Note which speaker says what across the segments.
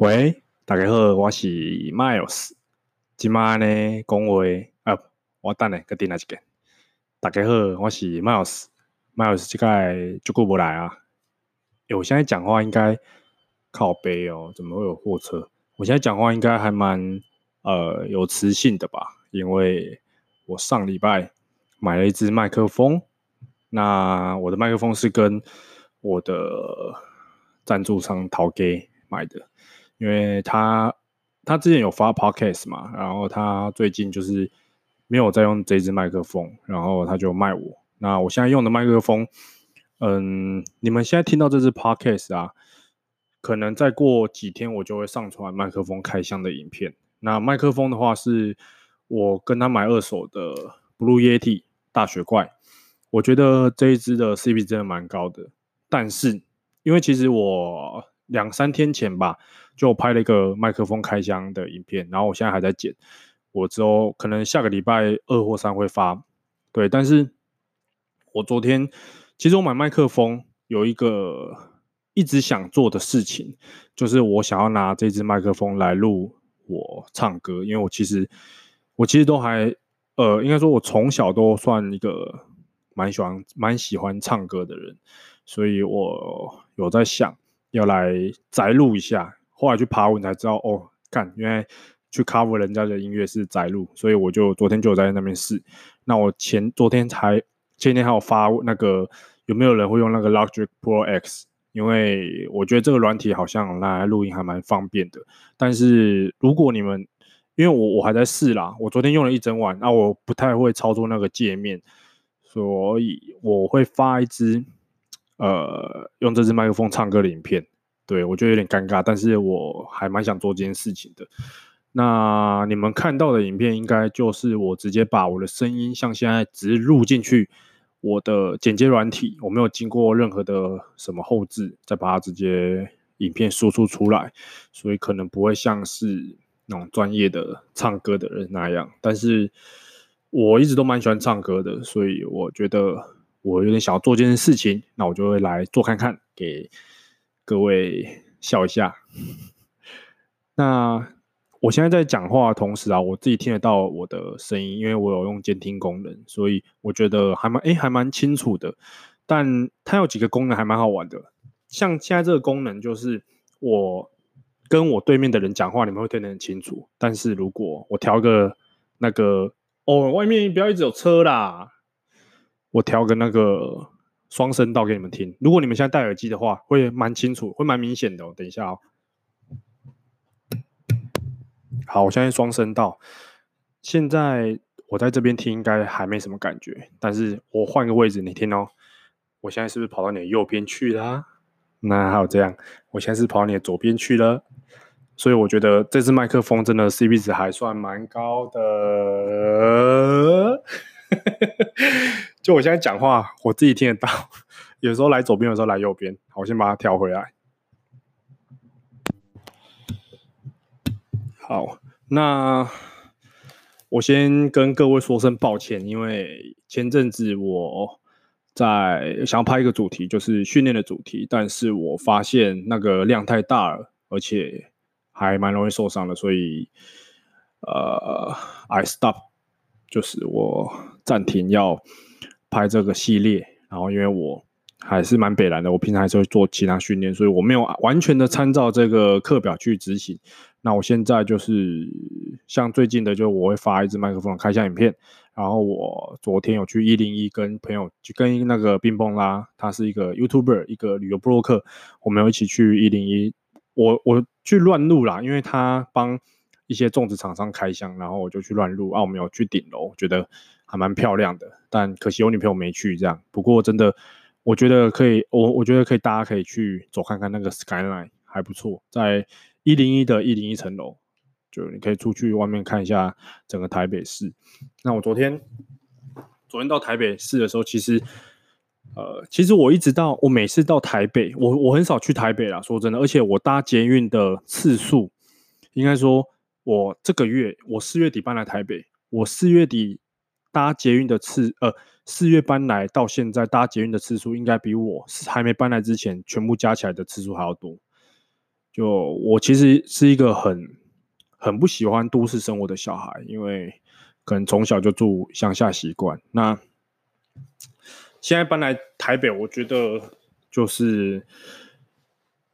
Speaker 1: 喂，大家好，我是 Miles。今麦呢讲话啊，我等下搁点来一个。大家好，我是 Miles。Miles 这个就过不来啊。欸、我现在讲话应该靠背哦，怎么会有货车？我现在讲话应该还蛮呃有磁性的吧？因为我上礼拜买了一支麦克风，那我的麦克风是跟我的赞助商陶给买的。因为他他之前有发 podcast 嘛，然后他最近就是没有在用这支麦克风，然后他就卖我。那我现在用的麦克风，嗯，你们现在听到这支 podcast 啊，可能再过几天我就会上传麦克风开箱的影片。那麦克风的话，是我跟他买二手的 Blue Yeti 大雪怪，我觉得这一支的 CP 真的蛮高的，但是因为其实我。两三天前吧，就拍了一个麦克风开箱的影片，然后我现在还在剪，我之后可能下个礼拜二或三会发。对，但是我昨天其实我买麦克风有一个一直想做的事情，就是我想要拿这支麦克风来录我唱歌，因为我其实我其实都还呃，应该说我从小都算一个蛮喜欢蛮喜欢唱歌的人，所以我有在想。要来宅录一下，后来去爬文才知道哦，干，原来去 cover 人家的音乐是宅录，所以我就昨天就在那边试。那我前昨天才前天还有发那个有没有人会用那个 Logic Pro X？因为我觉得这个软体好像来录音还蛮方便的。但是如果你们因为我我还在试啦，我昨天用了一整晚，那我不太会操作那个界面，所以我会发一支。呃，用这支麦克风唱歌的影片，对，我觉得有点尴尬，但是我还蛮想做这件事情的。那你们看到的影片，应该就是我直接把我的声音，像现在直录进去我的剪接软体，我没有经过任何的什么后置，再把它直接影片输出出来，所以可能不会像是那种专业的唱歌的人那样。但是我一直都蛮喜欢唱歌的，所以我觉得。我有点想要做这件事情，那我就会来做看看，给各位笑一下。那我现在在讲话的同时啊，我自己听得到我的声音，因为我有用监听功能，所以我觉得还蛮哎、还蛮清楚的。但它有几个功能还蛮好玩的，像现在这个功能就是我跟我对面的人讲话，你们会听得很清楚。但是如果我调个那个哦，外面不要一直有车啦。我调个那个双声道给你们听，如果你们现在戴耳机的话，会蛮清楚，会蛮明显的。等一下哦，好，我现在双声道，现在我在这边听应该还没什么感觉，但是我换个位置你听哦，我现在是不是跑到你的右边去了？那还有这样，我现在是跑到你的左边去了，所以我觉得这支麦克风真的 CP 值还算蛮高的。就我现在讲话，我自己听得到，有时候来左边，有时候来右边。好，我先把它调回来。好，那我先跟各位说声抱歉，因为前阵子我在想要拍一个主题，就是训练的主题，但是我发现那个量太大了，而且还蛮容易受伤的，所以呃，I stop，就是我暂停要。拍这个系列，然后因为我还是蛮北蓝的，我平常还是会做其他训练，所以我没有完全的参照这个课表去执行。那我现在就是像最近的，就我会发一支麦克风开箱影片。然后我昨天有去一零一跟朋友去跟那个冰崩啦，他是一个 YouTuber，一个旅游部落客，我们有一起去一零一，我我去乱录啦，因为他帮一些种植厂商开箱，然后我就去乱录啊，我们有去顶楼，觉得。还蛮漂亮的，但可惜我女朋友没去这样。不过真的，我觉得可以，我我觉得可以，大家可以去走看看那个 skyline 还不错，在一零一的一零一层楼，就你可以出去外面看一下整个台北市。那我昨天昨天到台北市的时候，其实呃，其实我一直到我每次到台北，我我很少去台北啦，说真的，而且我搭捷运的次数，应该说我这个月我四月底搬来台北，我四月底。搭捷运的次，呃，四月搬来到现在搭捷运的次数，应该比我还没搬来之前全部加起来的次数还要多。就我其实是一个很很不喜欢都市生活的小孩，因为可能从小就住乡下习惯。那现在搬来台北，我觉得就是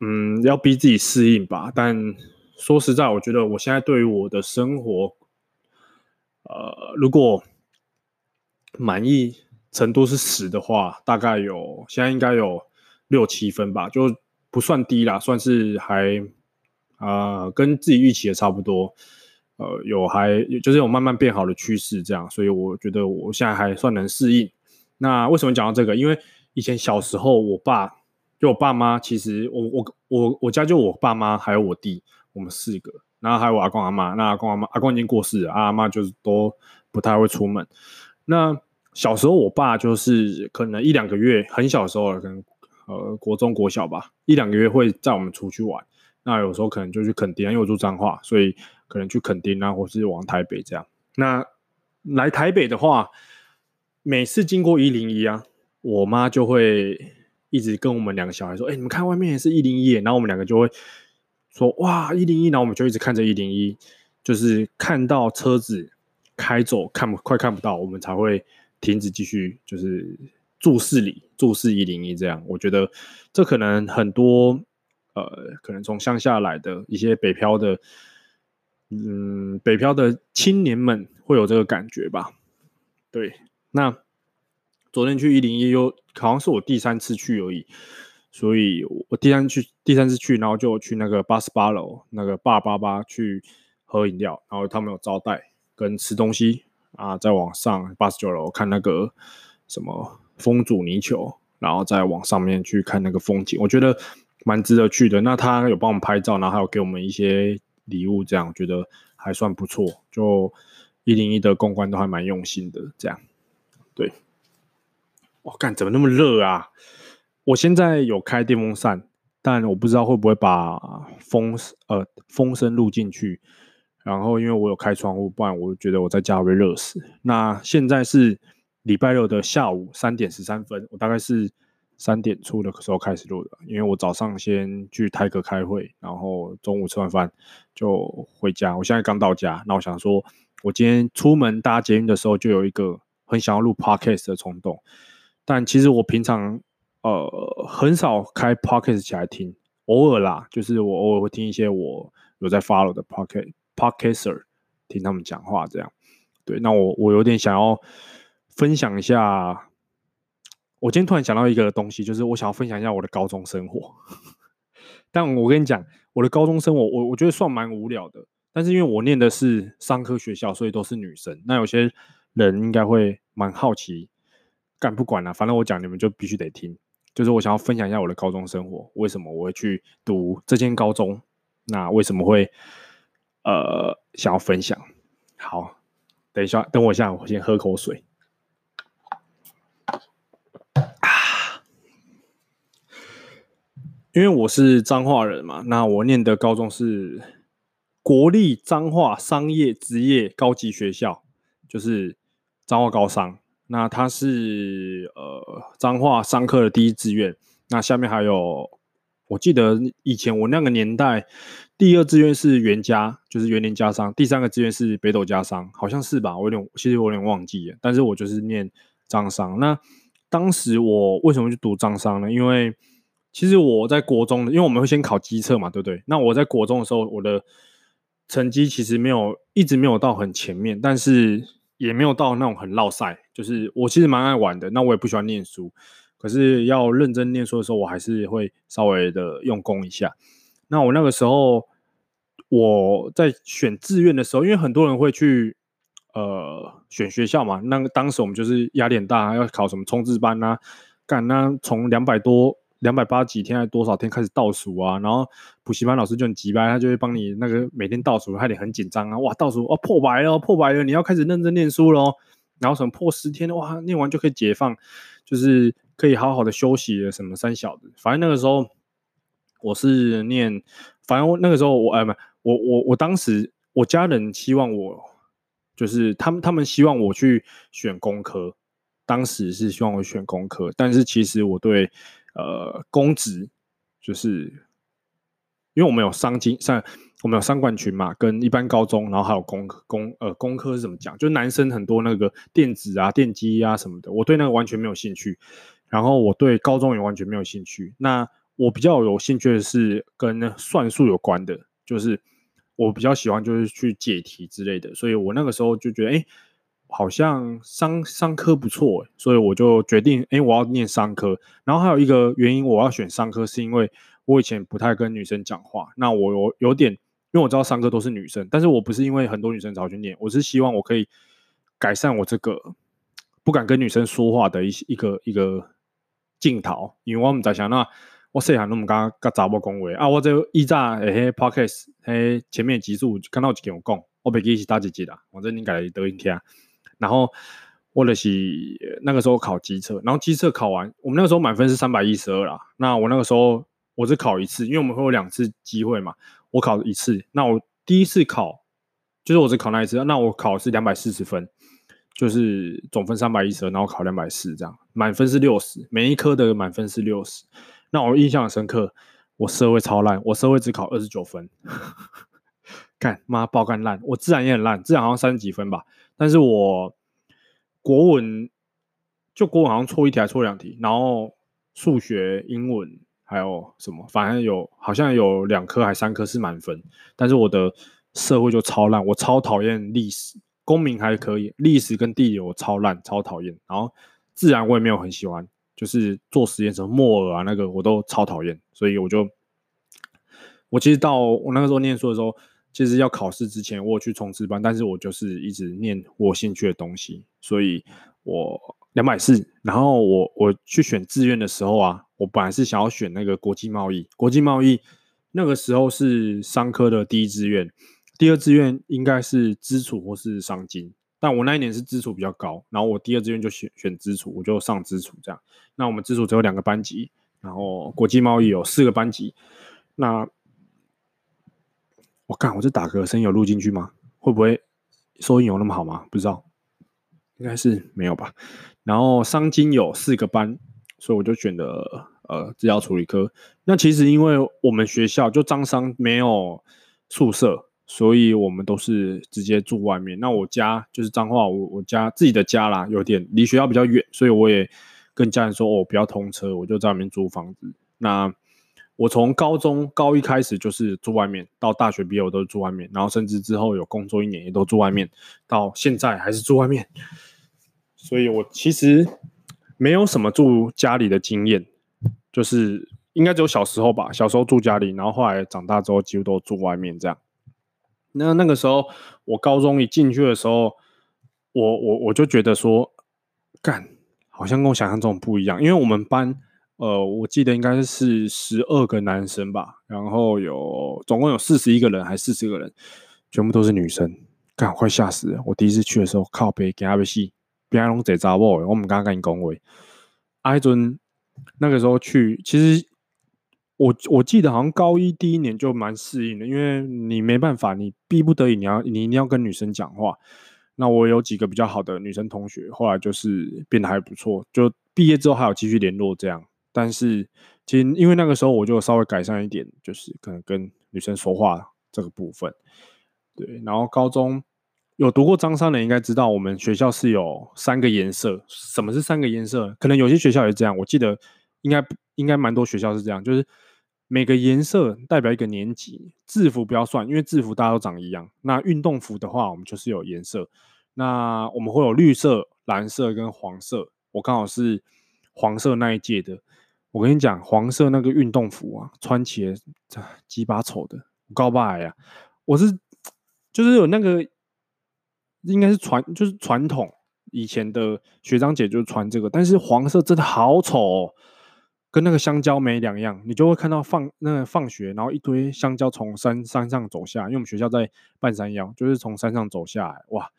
Speaker 1: 嗯，要逼自己适应吧。但说实在，我觉得我现在对于我的生活，呃，如果满意程度是十的话，大概有现在应该有六七分吧，就不算低啦，算是还啊、跟自己预期的差不多。呃，有还就是有慢慢变好的趋势，这样，所以我觉得我现在还算能适应。那为什么讲到这个？因为以前小时候，我爸就我爸妈，其实我我我我家就我爸妈还有我弟，我们四个，然后还有我阿公阿妈。那阿公阿妈阿公已经过世了，阿妈就是都不太会出门。那小时候，我爸就是可能一两个月，很小时候，可能呃国中国小吧，一两个月会载我们出去玩。那有时候可能就去垦丁，因为我住彰化，所以可能去垦丁啊，或是往台北这样。那来台北的话，每次经过一零一啊，我妈就会一直跟我们两个小孩说：“哎、你们看外面也是一零一。”然后我们两个就会说：“哇，一零一！”然后我们就一直看着一零一，就是看到车子开走，看不快看不到，我们才会。停止继续就是注视里注视一零一这样，我觉得这可能很多呃，可能从乡下来的一些北漂的，嗯，北漂的青年们会有这个感觉吧。对，那昨天去一零一又好像是我第三次去而已，所以我第三去第三次去，然后就去那个八十八楼那个八八八去喝饮料，然后他们有招待跟吃东西。啊，再往上八十九楼看那个什么风阻泥球，然后再往上面去看那个风景，我觉得蛮值得去的。那他有帮我们拍照，然后还有给我们一些礼物，这样我觉得还算不错。就一零一的公关都还蛮用心的，这样。对，我、哦、干怎么那么热啊？我现在有开电风扇，但我不知道会不会把风呃风声录进去。然后，因为我有开窗户，不然我觉得我在家会热死。那现在是礼拜六的下午三点十三分，我大概是三点出的时候开始录的，因为我早上先去台哥开会，然后中午吃完饭就回家。我现在刚到家，那我想说，我今天出门搭捷运的时候就有一个很想要录 podcast 的冲动，但其实我平常呃很少开 podcast 起来听，偶尔啦，就是我偶尔会听一些我有在 follow 的 podcast。Podcaster 听他们讲话，这样对。那我我有点想要分享一下。我今天突然想到一个东西，就是我想要分享一下我的高中生活。但我跟你讲，我的高中生活，我我觉得算蛮无聊的。但是因为我念的是商科学校，所以都是女生。那有些人应该会蛮好奇，干不管了，反正我讲你们就必须得听。就是我想要分享一下我的高中生活，为什么我会去读这间高中？那为什么会？呃，想要分享，好，等一下，等我一下，我先喝口水。啊，因为我是彰化人嘛，那我念的高中是国立彰化商业职业高级学校，就是彰化高商。那它是呃彰化商科的第一志愿，那下面还有。我记得以前我那个年代，第二志愿是元家，就是员林家商；第三个志愿是北斗家商，好像是吧？我有点，其实我有点忘记了。但是我就是念张商。那当时我为什么去读张商呢？因为其实我在国中，因为我们会先考基测嘛，对不对？那我在国中的时候，我的成绩其实没有一直没有到很前面，但是也没有到那种很落赛。就是我其实蛮爱玩的，那我也不喜欢念书。可是要认真念书的时候，我还是会稍微的用功一下。那我那个时候我在选志愿的时候，因为很多人会去呃选学校嘛，那当时我们就是压力很大，要考什么冲刺班啊，干那从两百多、两百八几天还多少天开始倒数啊，然后补习班老师就很急掰，他就会帮你那个每天倒数，还得很紧张啊，哇，倒数哦破百了，破百了，你要开始认真念书喽。然后什么破十天哇，念完就可以解放，就是。可以好好的休息的什么三小的，反正那个时候我是念，反正那个时候我哎不，我我我当时我家人希望我就是他们他们希望我去选工科，当时是希望我选工科，但是其实我对呃公职就是因为我们有商经上，我们有商管群嘛，跟一般高中，然后还有工科工呃工科是怎么讲？就男生很多那个电子啊、电机啊什么的，我对那个完全没有兴趣。然后我对高中也完全没有兴趣。那我比较有兴趣的是跟算术有关的，就是我比较喜欢就是去解题之类的。所以我那个时候就觉得，哎，好像商商科不错，所以我就决定，哎，我要念商科。然后还有一个原因，我要选商科是因为。我以前不太跟女生讲话，那我有有点，因为我知道商科都是女生，但是我不是因为很多女生找去念，我是希望我可以改善我这个不敢跟女生说话的一一个一个镜头，因为我们在想，那我细汉那么刚刚查某讲话啊，我这一炸诶 podcast 诶前面几组看到几件我讲，我袂记是大姐姐的，我这应该都应听，然后我就是那个时候考机测，然后机测考完，我们那个时候满分是三百一十二啦，那我那个时候。我只考一次，因为我们会有两次机会嘛。我考一次，那我第一次考就是我只考那一次，那我考是两百四十分，就是总分三百一十二，然后考两百四这样，满分是六十，每一科的满分是六十。那我印象很深刻，我社会超烂，我社会只考二十九分，干妈爆干烂。我自然也很烂，自然好像三十几分吧，但是我国文就国文好像错一题还错两题，然后数学、英文。还有什么？反正有，好像有两科还三科是满分，但是我的社会就超烂，我超讨厌历史，公民还可以，历史跟地理我超烂，超讨厌。然后自然我也没有很喜欢，就是做实验什么莫尔啊那个我都超讨厌，所以我就，我其实到我那个时候念书的时候，其实要考试之前我有去冲刺班，但是我就是一直念我兴趣的东西，所以我。两百四，然后我我去选志愿的时候啊，我本来是想要选那个国际贸易，国际贸易那个时候是商科的第一志愿，第二志愿应该是资处或是商经，但我那一年是支出比较高，然后我第二志愿就选选支出，我就上支出这样。那我们支出只有两个班级，然后国际贸易有四个班级。那我看我这打嗝声有录进去吗？会不会收音有那么好吗？不知道，应该是没有吧。然后商经有四个班，所以我就选的呃制药处理科。那其实因为我们学校就张商没有宿舍，所以我们都是直接住外面。那我家就是彰化，我我家自己的家啦，有点离学校比较远，所以我也跟家人说哦，不要通车，我就在外面租房子。那我从高中高一开始就是住外面，到大学毕业我都住外面，然后甚至之后有工作一年也都住外面，到现在还是住外面。所以我其实没有什么住家里的经验，就是应该只有小时候吧。小时候住家里，然后后来长大之后几乎都住外面这样。那那个时候我高中一进去的时候，我我我就觉得说，干，好像跟我想象中不一样。因为我们班，呃，我记得应该是十二个男生吧，然后有总共有四十一个人，还四十个人，全部都是女生，干，快吓死了！我第一次去的时候，靠北给阿贝西。别拢坐查某，我们刚刚跟你讲过。阿尊那个时候去，其实我我记得好像高一第一年就蛮适应的，因为你没办法，你逼不得已，你要你一定要跟女生讲话。那我有几个比较好的女生同学，后来就是变得还不错，就毕业之后还有继续联络这样。但是其实因为那个时候我就稍微改善一点，就是可能跟女生说话这个部分。对，然后高中。有读过张三的应该知道，我们学校是有三个颜色。什么是三个颜色？可能有些学校也这样。我记得应该应该蛮多学校是这样，就是每个颜色代表一个年级。制服不要算，因为制服大家都长一样。那运动服的话，我们就是有颜色。那我们会有绿色、蓝色跟黄色。我刚好是黄色那一届的。我跟你讲，黄色那个运动服啊，穿起来鸡巴丑的，高吧呀！我是就是有那个。应该是传就是传统，以前的学长姐就穿这个，但是黄色真的好丑哦，跟那个香蕉没两样。你就会看到放那个放学，然后一堆香蕉从山山上走下，因为我们学校在半山腰，就是从山上走下来，哇！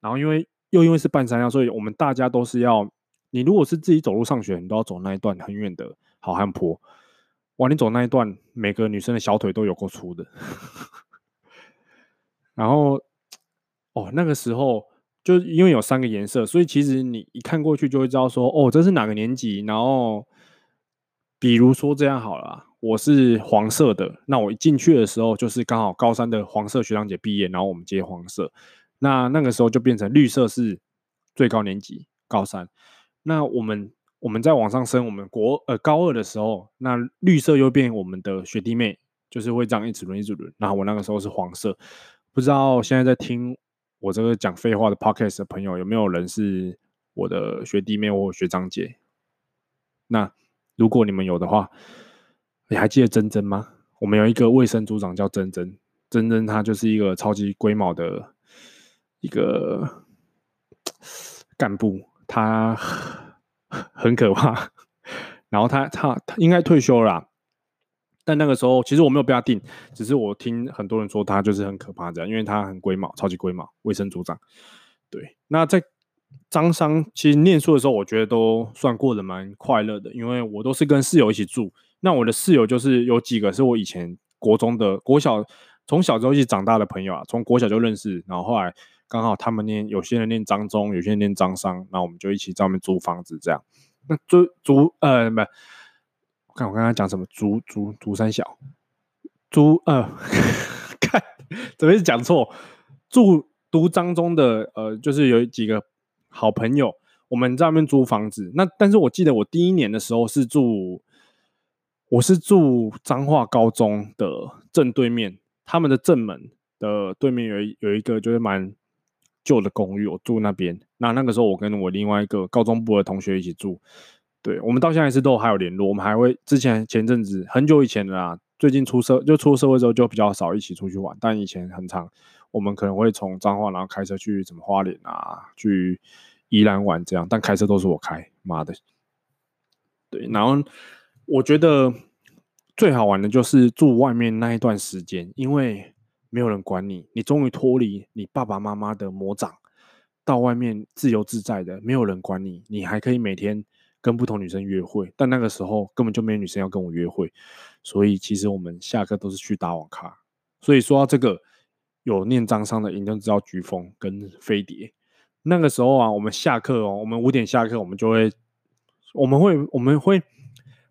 Speaker 1: 然后因为又因为是半山腰，所以我们大家都是要，你如果是自己走路上学，你都要走那一段很远的好汉坡，哇！你走那一段，每个女生的小腿都有够粗的，然后。哦，那个时候就因为有三个颜色，所以其实你一看过去就会知道说，哦，这是哪个年级。然后，比如说这样好了，我是黄色的，那我一进去的时候，就是刚好高三的黄色学长姐毕业，然后我们接黄色，那那个时候就变成绿色是最高年级高三，那我们我们再往上升，我们国呃高二的时候，那绿色又变我们的学弟妹，就是会这样一直轮一直轮，然后我那个时候是黄色，不知道现在在听我这个讲废话的 podcast 的朋友有没有人是我的学弟妹或学长姐？那如果你们有的话。你还记得珍珍吗？我们有一个卫生组长叫珍珍，珍珍她就是一个超级龟毛的一个干部，她很可怕。然后她她她应该退休了，但那个时候其实我没有被她定，只是我听很多人说她就是很可怕这样，因为她很龟毛，超级龟毛。卫生组长，对。那在张商其实念书的时候，我觉得都算过得蛮快乐的，因为我都是跟室友一起住。那我的室友就是有几个是我以前国中的国小从小就一起长大的朋友啊，从国小就认识，然后后来刚好他们念有些人念张中，有些人念张商，那我们就一起在外面租房子这样。那租租呃不，看我刚刚讲什么租租租三小租呃，看怎么是讲错？住读张中的呃，就是有几个好朋友，我们在外面租房子。那但是我记得我第一年的时候是住。我是住彰化高中的正对面，他们的正门的对面有一有一个就是蛮旧的公寓，我住那边。那那个时候我跟我另外一个高中部的同学一起住，对，我们到现在是都还有联络，我们还会之前前阵子很久以前的啦，最近出社就出社会之后就比较少一起出去玩，但以前很常，我们可能会从彰化然后开车去什么花莲啊，去宜兰玩这样，但开车都是我开，妈的，对，然后。我觉得最好玩的就是住外面那一段时间，因为没有人管你，你终于脱离你爸爸妈妈的魔掌，到外面自由自在的，没有人管你，你还可以每天跟不同女生约会。但那个时候根本就没有女生要跟我约会，所以其实我们下课都是去打网咖。所以说到这个，有念彰商的，一定知道橘风跟飞碟。那个时候啊，我们下课哦，我们五点下课，我们就会，我们会，我们会。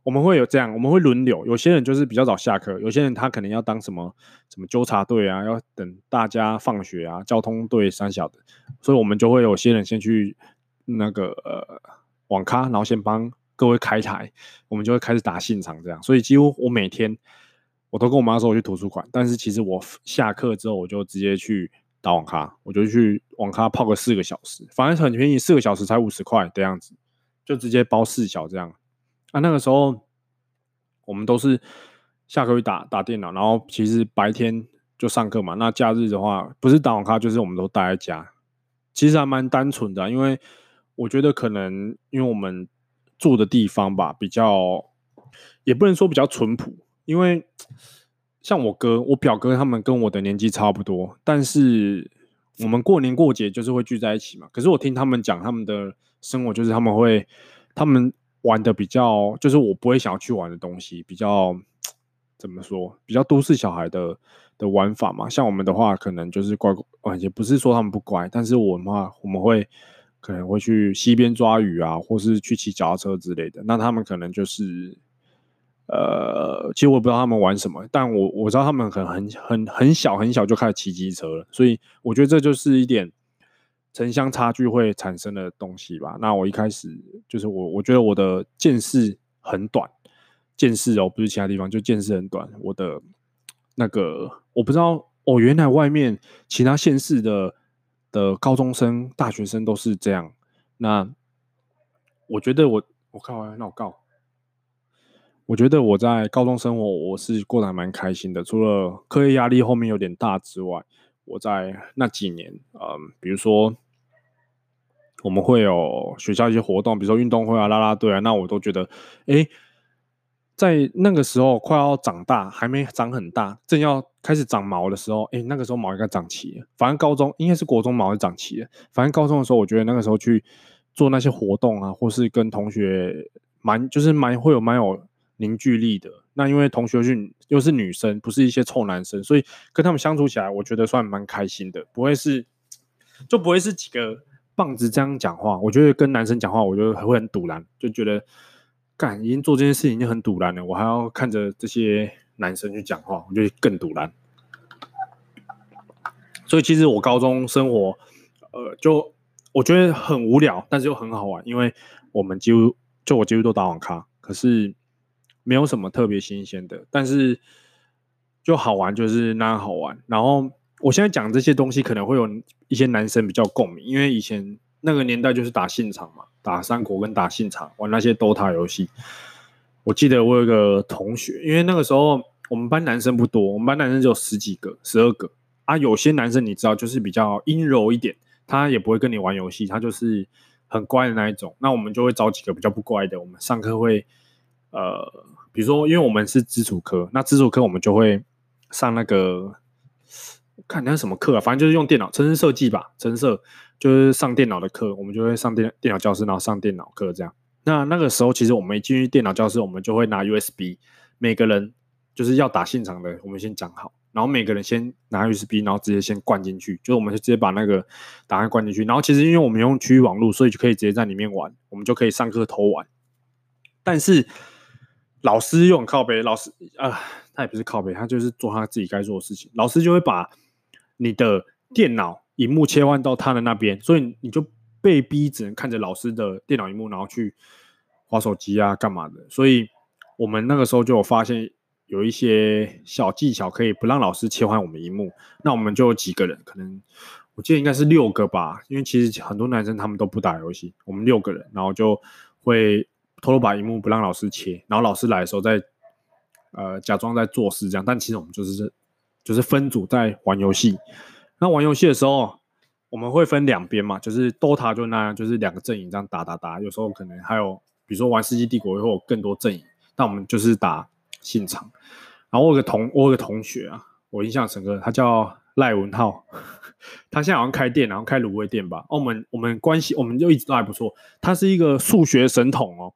Speaker 1: 我们会有这样，我们会轮流，有些人就是比较早下课，有些人他可能要当什么什么纠察队啊，要等大家放学啊，交通队三小的，所以我们就会有些人先去那个呃网咖，然后先帮各位开台，我们就会开始打现场这样，所以几乎我每天我都跟我妈说我去图书馆，但是其实我下课之后我就直接去打网咖，我就去网咖泡个四个小时，反正很便宜，四个小时才五十块的样子，就直接包四小这样。啊，那个时候我们都是下课去打打电脑，然后其实白天就上课嘛。那假日的话，不是打网咖，就是我们都待在家。其实还蛮单纯的，因为我觉得可能因为我们住的地方吧，比较也不能说比较淳朴，因为像我哥、我表哥他们跟我的年纪差不多，但是我们过年过节就是会聚在一起嘛。可是我听他们讲，他们的生活就是他们会他们。玩的比较就是我不会想要去玩的东西，比较怎么说？比较都市小孩的的玩法嘛。像我们的话，可能就是乖乖，也不是说他们不乖，但是我们的话，我们会可能会去溪边抓鱼啊，或是去骑脚踏车之类的。那他们可能就是，呃，其实我不知道他们玩什么，但我我知道他们可能很很很小很小就开始骑机车了，所以我觉得这就是一点。城乡差距会产生的东西吧。那我一开始就是我，我觉得我的见识很短，见识哦，不是其他地方，就见识很短。我的那个我不知道哦，原来外面其他县市的的高中生、大学生都是这样。那我觉得我我靠啊，那我告，我觉得我在高中生活我是过得还蛮开心的，除了课业压力后面有点大之外，我在那几年，嗯，比如说。我们会有学校一些活动，比如说运动会啊、啦啦队啊，那我都觉得，哎，在那个时候快要长大，还没长很大，正要开始长毛的时候，哎，那个时候毛应该长齐了。反正高中应该是国中毛就长齐了。反正高中的时候，我觉得那个时候去做那些活动啊，或是跟同学蛮就是蛮会有蛮有凝聚力的。那因为同学是又是女生，不是一些臭男生，所以跟他们相处起来，我觉得算蛮开心的，不会是就不会是几个。棒子这样讲话，我觉得跟男生讲话，我觉得会很堵然，就觉得干已经做这件事情已经很堵然了，我还要看着这些男生去讲话，我觉得更堵然。所以其实我高中生活，呃，就我觉得很无聊，但是又很好玩，因为我们几乎就我几乎都打网咖，可是没有什么特别新鲜的，但是就好玩，就是那样好玩。然后我现在讲这些东西，可能会有一些男生比较共鸣，因为以前那个年代就是打信场嘛，打三国跟打信场，玩那些 DOTA 游戏。我记得我有个同学，因为那个时候我们班男生不多，我们班男生只有十几个、十二个。啊，有些男生你知道，就是比较阴柔一点，他也不会跟你玩游戏，他就是很乖的那一种。那我们就会找几个比较不乖的，我们上课会，呃，比如说，因为我们是基础科，那基础科我们就会上那个，看那是什么课啊，反正就是用电脑，程式设计吧，程式就是上电脑的课，我们就会上电电脑教室，然后上电脑课这样。那那个时候，其实我们一进去电脑教室，我们就会拿 USB，每个人就是要打现场的，我们先讲好。然后每个人先拿 USB，然后直接先灌进去，就我们就直接把那个档案灌进去。然后其实因为我们用区域网络，所以就可以直接在里面玩，我们就可以上课偷玩。但是老师又很靠北，老师啊、他也不是靠北，他就是做他自己该做的事情。老师就会把你的电脑萤幕切换到他的那边，所以你就被逼只能看着老师的电脑萤幕，然后去滑手机啊，干嘛的。所以我们那个时候就有发现。有一些小技巧可以不让老师切换我们萤幕，那我们就有几个人，可能我记得应该是六个吧，因为其实很多男生他们都不打游戏，我们六个人，然后就会偷偷把萤幕不让老师切，然后老师来的时候再呃假装在做事这样，但其实我们就是就是分组在玩游戏。那玩游戏的时候，我们会分两边嘛，就是 DOTA 就那样，就是两个阵营这样打打打，有时候可能还有比如说玩世纪帝国会有更多阵营，那我们就是打现场。然后我有个同我有个同学啊，我印象深刻，他叫赖文浩，他现在好像开店，然后开卤味店吧。哦，我们我们关系我们就一直都还不错。他是一个数学神童哦。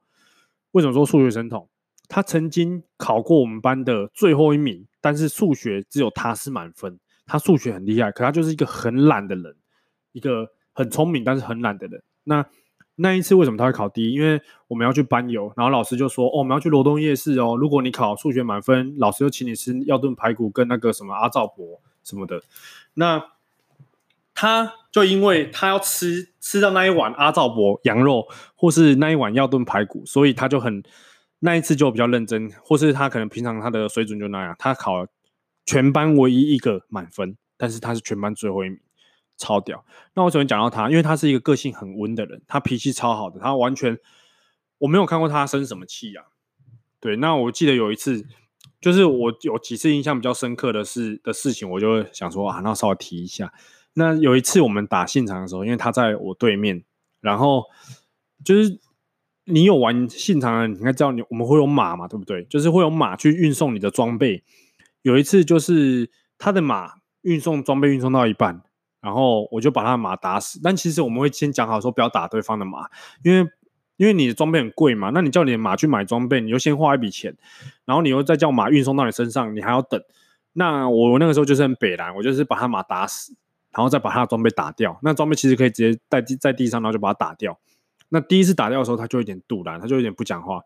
Speaker 1: 为什么说数学神童？他曾经考过我们班的最后一名，但是数学只有他是满分。他数学很厉害，可他就是一个很懒的人，一个很聪明但是很懒的人。那那一次为什么他会考第一？因为我们要去班游，然后老师就说：“哦，我们要去罗东夜市哦。如果你考数学满分，老师就请你吃要炖排骨跟那个什么阿罩伯什么的。”那他就因为他要吃吃到那一碗阿罩伯羊肉，或是那一碗要炖排骨，所以他就很那一次就比较认真，或是他可能平常他的水准就那样。他考全班唯一一个满分，但是他是全班最后一名。超屌！那我怎么讲到他？因为他是一个个性很温的人，他脾气超好的，他完全我没有看过他生什么气啊。对，那我记得有一次，就是我有几次印象比较深刻的事的事情，我就想说啊，那稍微提一下。那有一次我们打信场的时候，因为他在我对面，然后就是你有玩信场的，你应该知道，你我们会有马嘛，对不对？就是会有马去运送你的装备。有一次就是他的马运送装备运送到一半。然后我就把他马打死，但其实我们会先讲好说不要打对方的马，因为因为你的装备很贵嘛，那你叫你的马去买装备，你就先花一笔钱，然后你又再叫马运送到你身上，你还要等。那我那个时候就是很北蓝，我就是把他马打死，然后再把他的装备打掉。那装备其实可以直接在地在地上，然后就把它打掉。那第一次打掉的时候，他就有点赌烂，他就有点不讲话。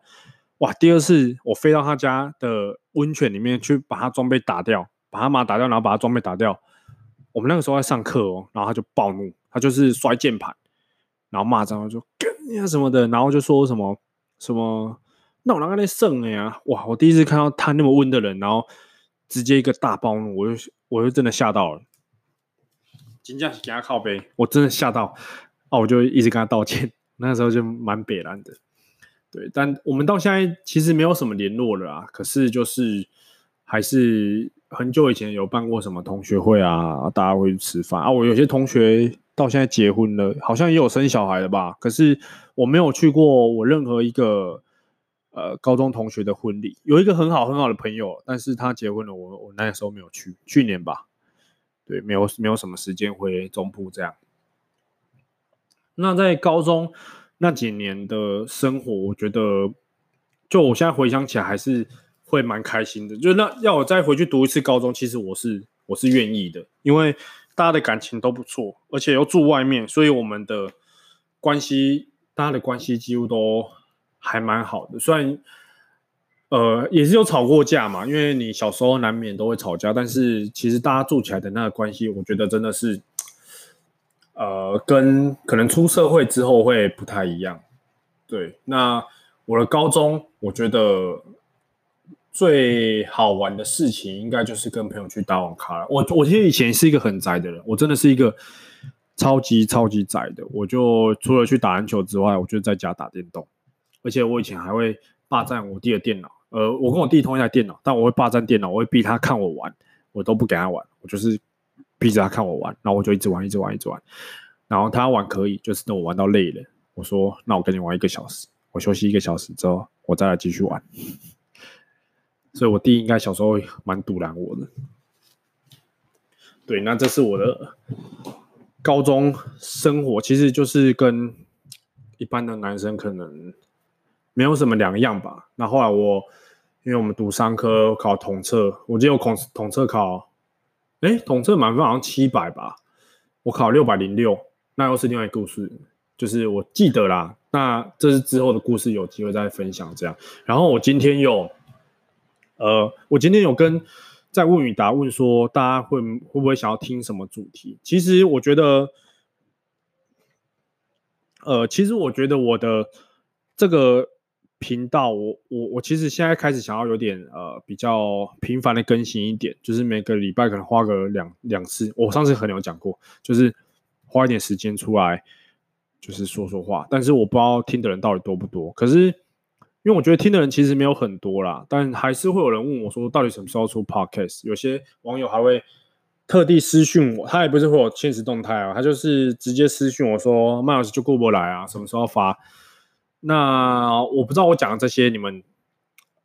Speaker 1: 哇，第二次我飞到他家的温泉里面去把他装备打掉，把他马打掉，然后把他装备打掉。我们那个时候在上课哦，然后他就暴怒，他就是摔键盘，然后骂脏话，就呀什么的，然后就说什么什么，那我哪个在胜呀？哇！我第一次看到他那么温的人，然后直接一个大暴怒，我就我就真的吓到了，紧张给他靠背，我真的吓到，哦，我就一直跟他道歉，那时候就蛮北烂的，对，但我们到现在其实没有什么联络了啊，可是就是还是。很久以前有办过什么同学会啊，大家会去吃饭啊。我有些同学到现在结婚了，好像也有生小孩了吧？可是我没有去过我任何一个呃高中同学的婚礼。有一个很好很好的朋友，但是他结婚了，我我那时候没有去，去年吧。对，没有没有什么时间回中部这样。那在高中那几年的生活，我觉得就我现在回想起来还是。会蛮开心的，就那要我再回去读一次高中，其实我是我是愿意的，因为大家的感情都不错，而且又住外面，所以我们的关系，大家的关系几乎都还蛮好的。虽然呃也是有吵过架嘛，因为你小时候难免都会吵架，但是其实大家住起来的那个关系，我觉得真的是呃跟可能出社会之后会不太一样。对，那我的高中，我觉得。最好玩的事情应该就是跟朋友去打网咖了。我我其实以前是一个很宅的人，我真的是一个超级超级宅的。我就除了去打篮球之外，我就在家打电动。而且我以前还会霸占我弟的电脑。呃，我跟我弟同一台电脑，但我会霸占电脑，我会逼他看我玩，我都不给他玩，我就是逼着他看我玩，然后我就一直玩，一直玩，一直玩。然后他玩可以，就是等我玩到累了，我说那我跟你玩一个小时，我休息一个小时之后，我再来继续玩。所以，我弟应该小时候蛮赌烂我的。对，那这是我的高中生活，其实就是跟一般的男生可能没有什么两样吧。那后来我，因为我们读商科考统测，我记得我统统测考，哎，统测满分好像七百吧，我考六百零六，那又是另外一个故事，就是我记得啦。那这是之后的故事，有机会再分享这样。然后我今天有。呃，我今天有跟在问与答问说，大家会会不会想要听什么主题？其实我觉得，呃，其实我觉得我的这个频道，我我我其实现在开始想要有点呃比较频繁的更新一点，就是每个礼拜可能花个两两次。我上次和你有讲过，就是花一点时间出来，就是说说话。但是我不知道听的人到底多不多，可是。因为我觉得听的人其实没有很多啦，但还是会有人问我说，到底什么时候出 podcast？有些网友还会特地私讯我，他也不是会有限时动态啊，他就是直接私讯我说，麦老师就过不来啊，什么时候发？那我不知道我讲的这些你们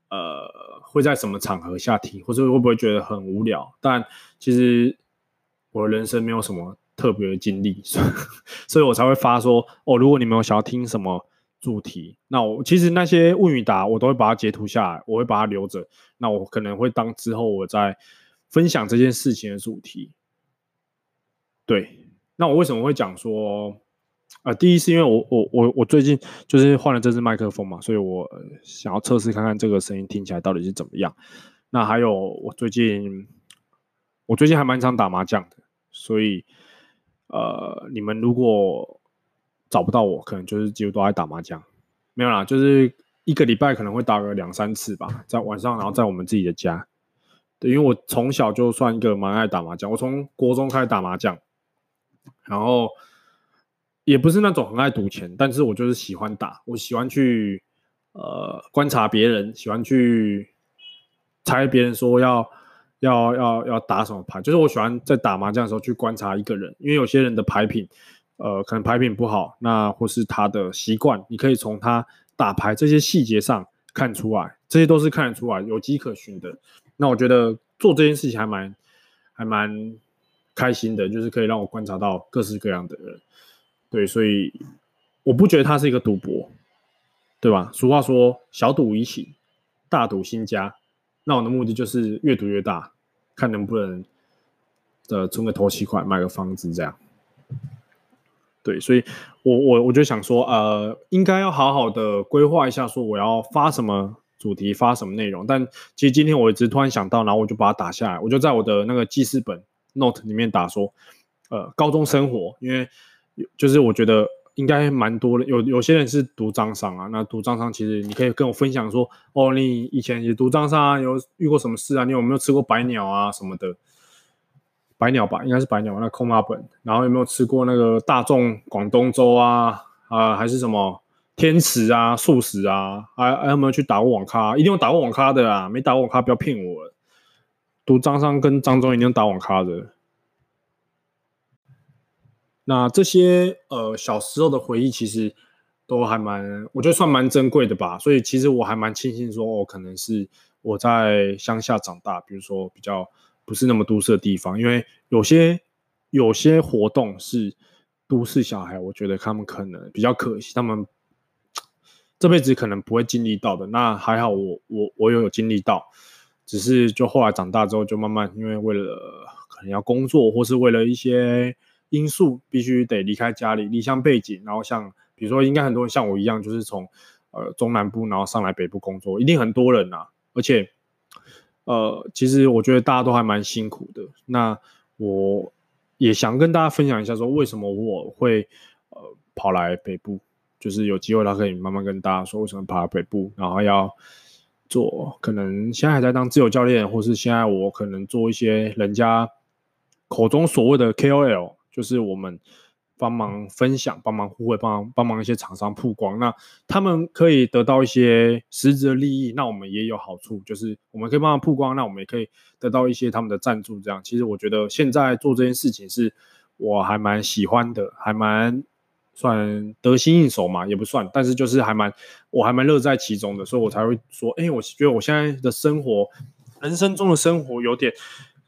Speaker 1: 呃会在什么场合下听，或者会不会觉得很无聊？但其实我的人生没有什么特别的经历，所以我才会发说哦，如果你们有想要听什么。主题，那我其实那些问与答，我都会把它截图下来，我会把它留着。那我可能会当之后我再分享这件事情的主题。对，那我为什么会讲说，呃，第一是因为我我我我最近就是换了这支麦克风嘛，所以我想要测试看看这个声音听起来到底是怎么样。那还有我最近我最近还蛮常打麻将的，所以呃，你们如果找不到我，可能就是几乎都在打麻将，没有啦，就是一个礼拜可能会打个两三次吧，在晚上，然后在我们自己的家。对，因为我从小就算一个蛮爱打麻将，我从国中开始打麻将，然后也不是那种很爱赌钱，但是我就是喜欢打，我喜欢去呃观察别人，喜欢去猜别人说要要要要打什么牌，就是我喜欢在打麻将的时候去观察一个人，因为有些人的牌品。呃，可能牌品不好，那或是他的习惯，你可以从他打牌这些细节上看出来，这些都是看得出来，有迹可循的。那我觉得做这件事情还蛮还蛮开心的，就是可以让我观察到各式各样的人。对，所以我不觉得它是一个赌博，对吧？俗话说小赌怡情，大赌兴家。那我的目的就是越赌越大，看能不能呃存个头期款买个房子这样。对，所以我我我就想说，呃，应该要好好的规划一下，说我要发什么主题，发什么内容。但其实今天我一直突然想到，然后我就把它打下来，我就在我的那个记事本 note 里面打说，呃，高中生活，因为就是我觉得应该蛮多的，有有些人是读张商啊，那读张商其实你可以跟我分享说，哦，你以前也读张商啊，有遇过什么事啊？你有没有吃过白鸟啊什么的？白鸟吧，应该是白鸟，那空马本。然后有没有吃过那个大众广东粥啊？啊，还是什么天池啊、素食啊？还还有没有去打过网咖？一定有打过网咖的啊！没打过网咖不要骗我了。读张商跟张中一定打网咖的。那这些呃小时候的回忆，其实都还蛮，我觉得算蛮珍贵的吧。所以其实我还蛮庆幸说，哦，可能是我在乡下长大，比如说比较。不是那么都市的地方，因为有些有些活动是都市小孩，我觉得他们可能比较可惜，他们这辈子可能不会经历到的。那还好我，我我我有有经历到，只是就后来长大之后，就慢慢因为为了可能要工作，或是为了一些因素，必须得离开家里，离乡背井。然后像比如说，应该很多人像我一样，就是从。呃中南部，然后上来北部工作，一定很多人呐、啊。而且，呃，其实我觉得大家都还蛮辛苦的。那我也想跟大家分享一下，说为什么我会呃跑来北部，就是有机会他可以慢慢跟大家说为什么跑来北部，然后要做可能现在还在当自由教练，或是现在我可能做一些人家口中所谓的 KOL，就是我们。帮忙分享，帮忙互惠，帮忙帮忙一些厂商曝光，那他们可以得到一些实质的利益，那我们也有好处，就是我们可以帮忙曝光，那我们也可以得到一些他们的赞助。这样，其实我觉得现在做这件事情是我还蛮喜欢的，还蛮算得心应手嘛，也不算，但是就是还蛮我还蛮乐在其中的，所以我才会说，哎，我觉得我现在的生活，人生中的生活有点。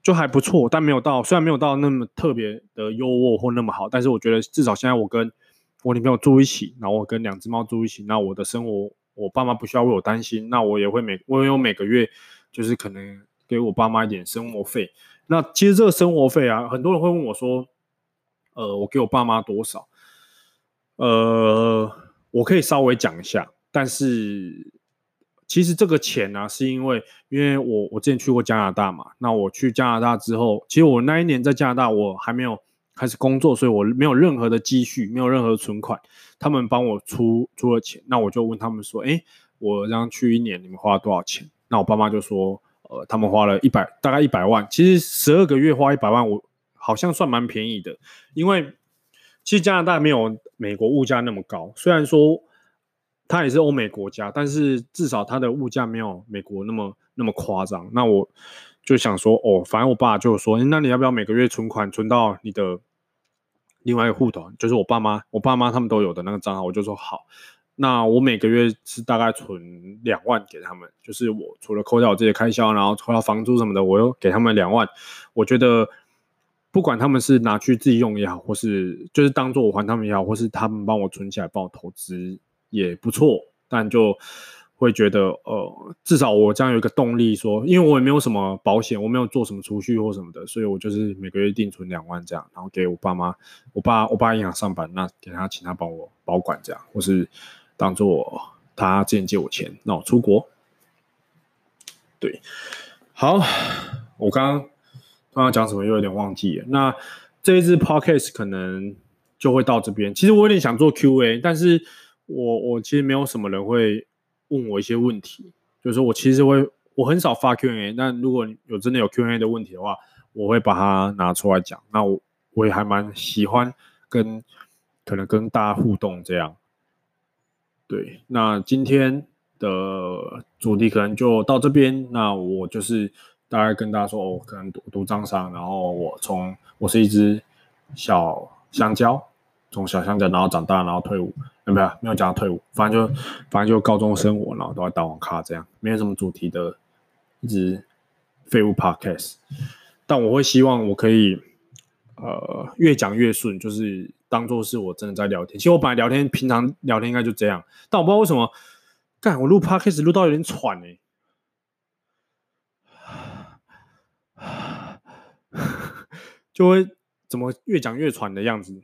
Speaker 1: 就还不错，但没有到，虽然没有到那么特别的优渥或那么好，但是我觉得至少现在我跟我女朋友住一起，然后我跟两只猫住一起，那我的生活我爸妈不需要为我担心，那我也会每我有每个月就是可能给我爸妈一点生活费。那其实这个生活费啊，很多人会问我说，呃，我给我爸妈多少？呃，我可以稍微讲一下，但是。其实这个钱呢、是因为因为我我之前去过加拿大嘛，那我去加拿大之后，其实我那一年在加拿大我还没有开始工作，所以我没有任何的积蓄，没有任何存款，他们帮我出出了钱，那我就问他们说，哎，我这样去一年，你们花了多少钱？那我爸妈就说，呃，他们花了一百，大概一百万。其实十二个月花一百万，我好像算蛮便宜的，因为其实加拿大没有美国物价那么高，虽然说。它也是欧美国家，但是至少它的物价没有美国那么那么夸张。那我就想说，哦，反正我爸就说，那你要不要每个月存款存到你的另外一个户头，就是我爸妈，我爸妈他们都有的那个账号。我就说好，那我每个月是大概存两万给他们，就是我除了扣掉我这些开销，然后扣掉房租什么的，我又给他们两万。我觉得不管他们是拿去自己用也好，或是就是当做我还他们也好，或是他们帮我存起来帮我投资。也不错，但就会觉得，呃，至少我这样有一个动力说，因为我也没有什么保险，我没有做什么储蓄或什么的，所以我就是每个月定存两万这样，然后给我爸妈，我爸我爸银行上班，那给他请他帮我保管这样，或是当做他之前借我钱，那我出国。对，好，我刚刚刚刚讲什么又有点忘记了，那这一支 podcast 可能就会到这边。其实我有点想做 Q&A，但是。我我其实没有什么人会问我一些问题，就是我其实会我很少发 Q&A，但如果有真的有 Q&A 的问题的话，我会把它拿出来讲。那我我也还蛮喜欢跟可能跟大家互动这样。对，那今天的主题可能就到这边。那我就是大概跟大家说，我可能读读张商，然后我从我是一只小香蕉。从小香蕉，然后长大，然后退伍，有没有？没有讲退伍，反正就反正就高中生活，然后都在打网咖这样，没有什么主题的，一直废物 podcast。但我会希望我可以，呃，越讲越顺，就是当做是我真的在聊天。其实我本来聊天，平常聊天应该就这样，但我不知道为什么，干我录 podcast 录到有点喘哎、就会怎么越讲越喘的样子。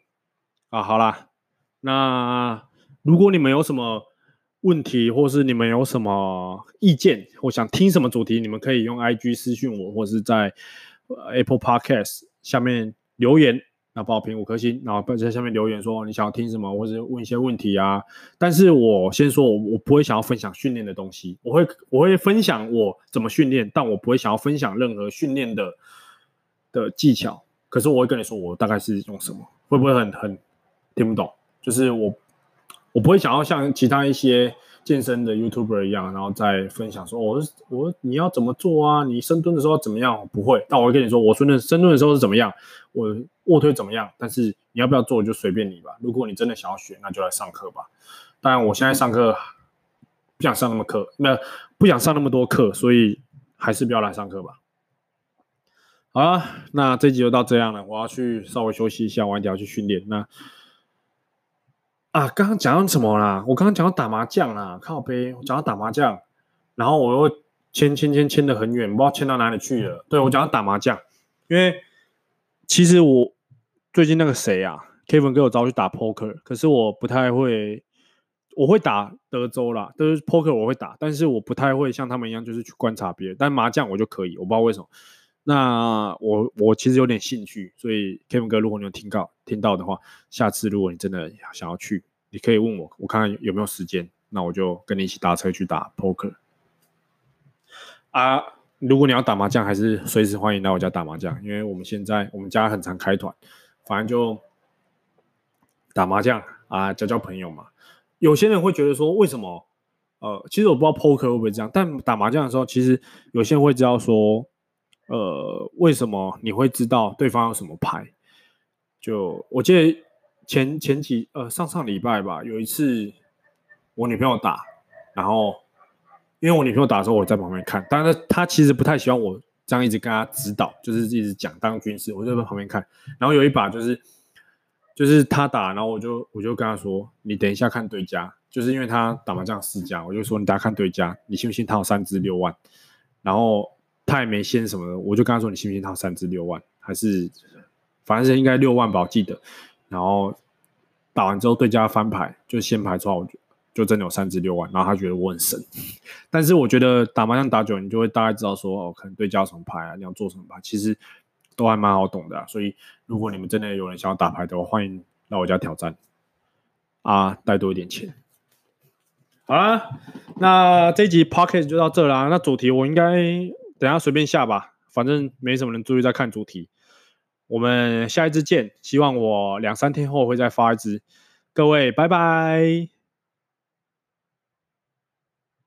Speaker 1: 啊，好啦，那如果你们有什么问题，或是你们有什么意见，或想听什么主题，你们可以用 IG 私讯我，或是在 Apple Podcast 下面留言，那帮我评五颗星，然后在下面留言说你想要听什么，或是问一些问题啊。但是我先说，我我不会想要分享训练的东西，我会我会分享我怎么训练，但我不会想要分享任何训练的的技巧。可是我会跟你说，我大概是用什么，会不会很很？听不懂，就是我，我不会想要像其他一些健身的 YouTuber 一样，然后再分享说，我我你要怎么做啊？你深蹲的时候怎么样？不会，但我会跟你说，我深蹲深蹲的时候是怎么样，我卧推怎么样。但是你要不要做，就随便你吧。如果你真的想要学，那就来上课吧。当然，我现在上课不想上那么课，那不想上那么多课，所以还是不要来上课吧。好了，那这集就到这样了，我要去稍微休息一下，晚点要去训练。那。啊，刚刚讲到什么啦？我刚刚讲到打麻将啦，靠背，我讲到打麻将，然后我又牵牵牵牵得很远，不知道牵到哪里去了。对，我讲到打麻将，因为其实我最近那个谁啊，Kevin 给我找去打 poker，可是我不太会，我会打德州啦，都是 poker 我会打，但是我不太会像他们一样，就是去观察别人。但麻将我就可以，我不知道为什么。那我我其实有点兴趣，所以 Kevin 哥，如果你有听到听到的话，下次如果你真的想要去，你可以问我，我看看有没有时间，那我就跟你一起搭车去打 poker。啊，如果你要打麻将，还是随时欢迎来我家打麻将，因为我们现在我们家很常开团，反正就打麻将啊，交交朋友嘛。有些人会觉得说，为什么？呃，其实我不知道 poker 会不会这样，但打麻将的时候，其实有些人会知道说，呃，为什么你会知道对方有什么牌？就我记得前前几呃上上礼拜吧，有一次我女朋友打，然后因为我女朋友打的时候我在旁边看，但是她其实不太喜欢我这样一直跟她指导，就是一直讲当军师，我就在旁边看，然后有一把就是。就是他打，然后我就我就跟他说：“你等一下看对家，就是因为他打麻将四家，我就说你打看对家，你信不信他有三支六万？然后他也没先什么的，我就跟他说你信不信他三支六万？还是反正应该六万吧，我记得。然后打完之后对家翻牌，就先牌出来，我就就真的有三支六万。然后他觉得我很神，但是我觉得打麻将打久，你就会大概知道说哦，可能对家什么牌啊，你要做什么牌，其实。”都还蛮好懂的，所以如果你们真的有人想要打牌的话，欢迎来我家挑战啊，带多一点钱。好啦，那这一集 podcast 就到这啦。那主题我应该等下随便下吧，反正没什么人注意在看主题。我们下一支见，希望我两三天后会再发一支。各位，拜拜。